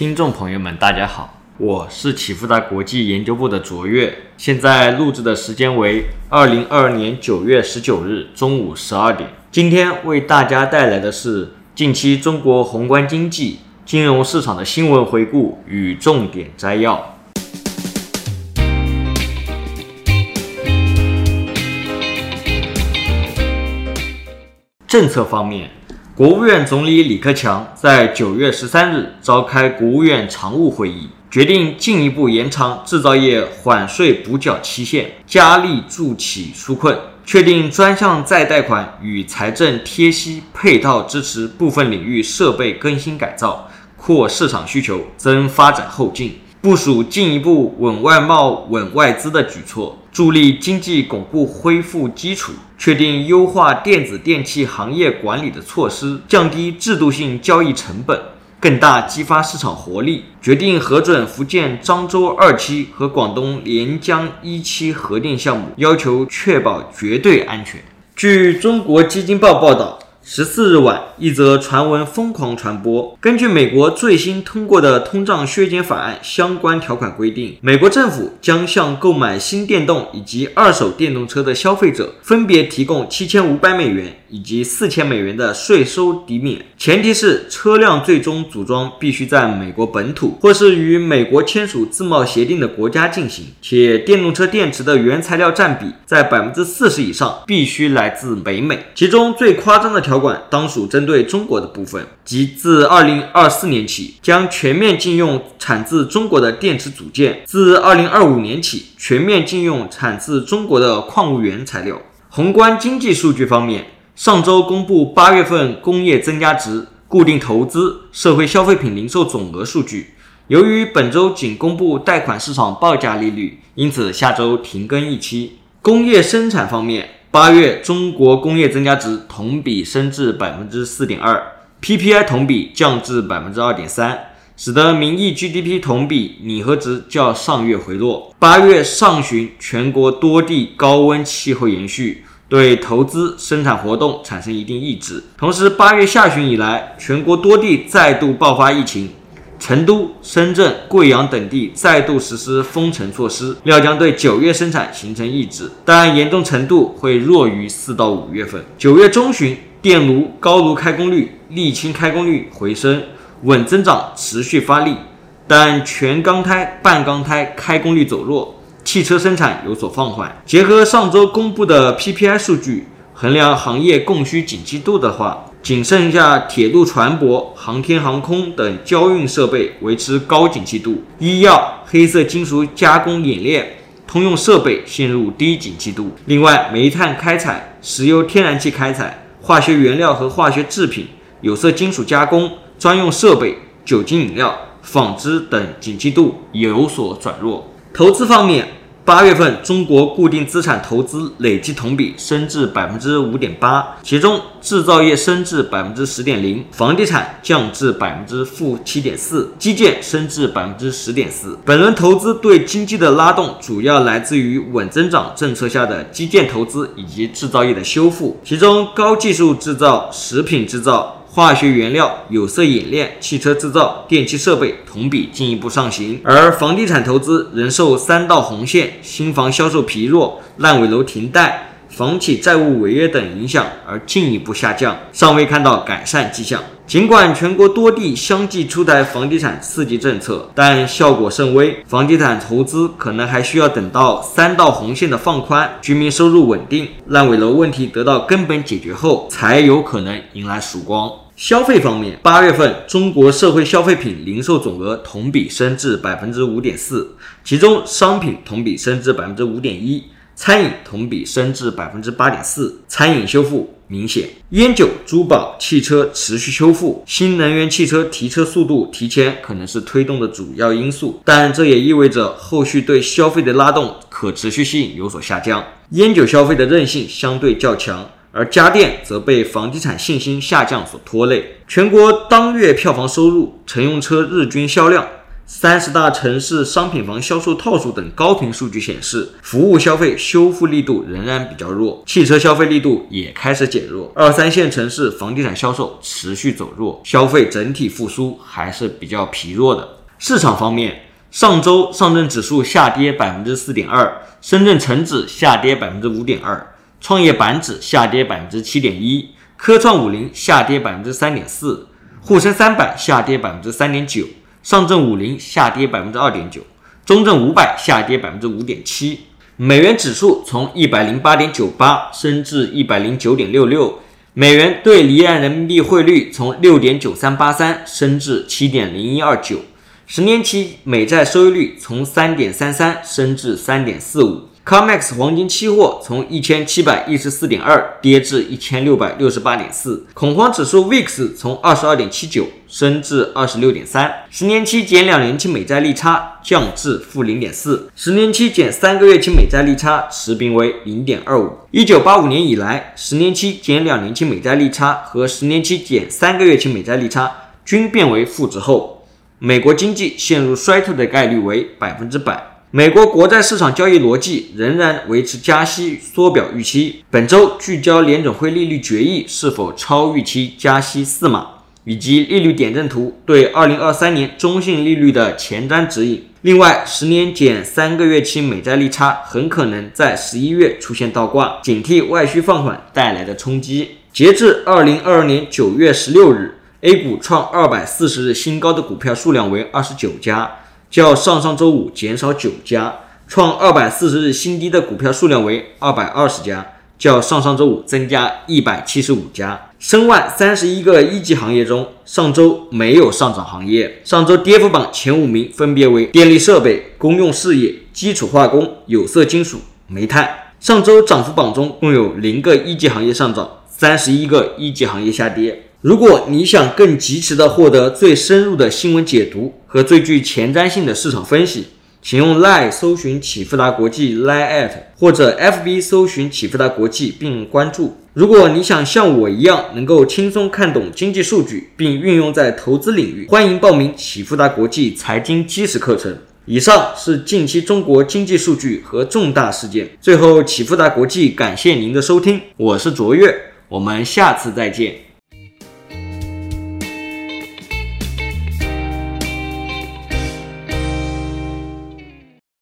听众朋友们，大家好，我是启富达国际研究部的卓越，现在录制的时间为二零二二年九月十九日中午十二点。今天为大家带来的是近期中国宏观经济、金融市场的新闻回顾与重点摘要。政策方面。国务院总理李克强在九月十三日召开国务院常务会议，决定进一步延长制造业缓税补缴期限，加力助企纾困，确定专项再贷款与财政贴息配套支持部分领域设备更新改造，扩市场需求，增发展后劲。部署进一步稳外贸、稳外资的举措，助力经济巩固恢复基础；确定优化电子电器行业管理的措施，降低制度性交易成本，更大激发市场活力；决定核准福建漳州二期和广东连江一期核电项目，要求确保绝对安全。据中国基金报报道。十四日晚，一则传闻疯狂传播。根据美国最新通过的通胀削减法案相关条款规定，美国政府将向购买新电动以及二手电动车的消费者分别提供七千五百美元。以及四千美元的税收抵免，前提是车辆最终组装必须在美国本土或是与美国签署自贸协定的国家进行，且电动车电池的原材料占比在百分之四十以上，必须来自北美。其中最夸张的条条款当属针对中国的部分，即自二零二四年起将全面禁用产自中国的电池组件，自二零二五年起全面禁用产自中国的矿物原材料。宏观经济数据方面。上周公布八月份工业增加值、固定投资、社会消费品零售总额数据。由于本周仅公布贷款市场报价利率，因此下周停更一期。工业生产方面，八月中国工业增加值同比升至百分之四点二，PPI 同比降至百分之二点三，使得名义 GDP 同比拟合值较上月回落。八月上旬，全国多地高温气候延续。对投资生产活动产生一定抑制。同时，八月下旬以来，全国多地再度爆发疫情，成都、深圳、贵阳等地再度实施封城措施，料将对九月生产形成抑制，但严重程度会弱于四到五月份。九月中旬，电炉、高炉开工率、沥青开工率回升，稳增长持续发力，但全钢胎、半钢胎开工率走弱。汽车生产有所放缓。结合上周公布的 PPI 数据，衡量行业供需景气度的话，仅剩下铁路船舶、航天航空等交运设备维持高景气度，医药、黑色金属加工冶炼、通用设备陷入低景气度。另外，煤炭开采、石油天然气开采、化学原料和化学制品、有色金属加工、专用设备、酒精饮料、纺织等景气度有所转弱。投资方面，八月份中国固定资产投资累计同比升至百分之五点八，其中制造业升至百分之十点零，房地产降至百分之负七点四，基建升至百分之十点四。本轮投资对经济的拉动主要来自于稳增长政策下的基建投资以及制造业的修复，其中高技术制造、食品制造。化学原料、有色冶炼、汽车制造、电气设备同比进一步上行，而房地产投资仍受三道红线、新房销售疲弱、烂尾楼停贷、房企债务违约等影响而进一步下降，尚未看到改善迹象。尽管全国多地相继出台房地产刺激政策，但效果甚微，房地产投资可能还需要等到三道红线的放宽、居民收入稳定、烂尾楼问题得到根本解决后，才有可能迎来曙光。消费方面，八月份中国社会消费品零售总额同比升至百分之五点四，其中商品同比升至百分之五点一。餐饮同比升至百分之八点四，餐饮修复明显。烟酒、珠宝、汽车持续修复，新能源汽车提车速度提前可能是推动的主要因素，但这也意味着后续对消费的拉动可持续性有所下降。烟酒消费的韧性相对较强，而家电则被房地产信心下降所拖累。全国当月票房收入、乘用车日均销量。三十大城市商品房销售套数等高频数据显示，服务消费修复力度仍然比较弱，汽车消费力度也开始减弱。二三线城市房地产销售持续走弱，消费整体复苏还是比较疲弱的。市场方面，上周上证指数下跌百分之四点二，深圳成指下跌百分之五点二，创业板指下跌百分之七点一，科创五零下跌百分之三点四。沪深三百下跌百分之三点九，上证五零下跌百分之二点九，中证五百下跌百分之五点七。美元指数从一百零八点九八升至一百零九点六六，美元对离岸人民币汇率从六点九三八三升至七点零一二九，十年期美债收益率从三点三三升至三点四五。COMEX 黄金期货从一千七百一十四点二跌至一千六百六十八点四，恐慌指数 VIX 从二十二点七九升至二十六点三，十年期减两年期美债利差降至负零点四，十年期减三个月期美债利差持平为零点二五。一九八五年以来，十年期减两年期美债利差和十年期减三个月期美债利差均变为负值后，美国经济陷入衰退的概率为百分之百。美国国债市场交易逻辑仍然维持加息缩表预期。本周聚焦联准会利率决议是否超预期加息四码，以及利率点阵图对二零二三年中性利率的前瞻指引。另外，十年减三个月期美债利差很可能在十一月出现倒挂，警惕外需放缓带来的冲击。截至二零二二年九月十六日，A 股创二百四十日新高的股票数量为二十九家。较上上周五减少九家，创二百四十日新低的股票数量为二百二十家，较上上周五增加一百七十五家。申万三十一个一级行业中，上周没有上涨行业。上周跌幅榜前五名分别为电力设备、公用事业、基础化工、有色金属、煤炭。上周涨幅榜中共有零个一级行业上涨，三十一个一级行业下跌。如果你想更及时的获得最深入的新闻解读和最具前瞻性的市场分析，请用 Line 搜寻启富达国际 Line at 或者 FB 搜寻启富达国际并关注。如果你想像我一样能够轻松看懂经济数据并运用在投资领域，欢迎报名启富达国际财经基石课程。以上是近期中国经济数据和重大事件。最后，启富达国际感谢您的收听，我是卓越，我们下次再见。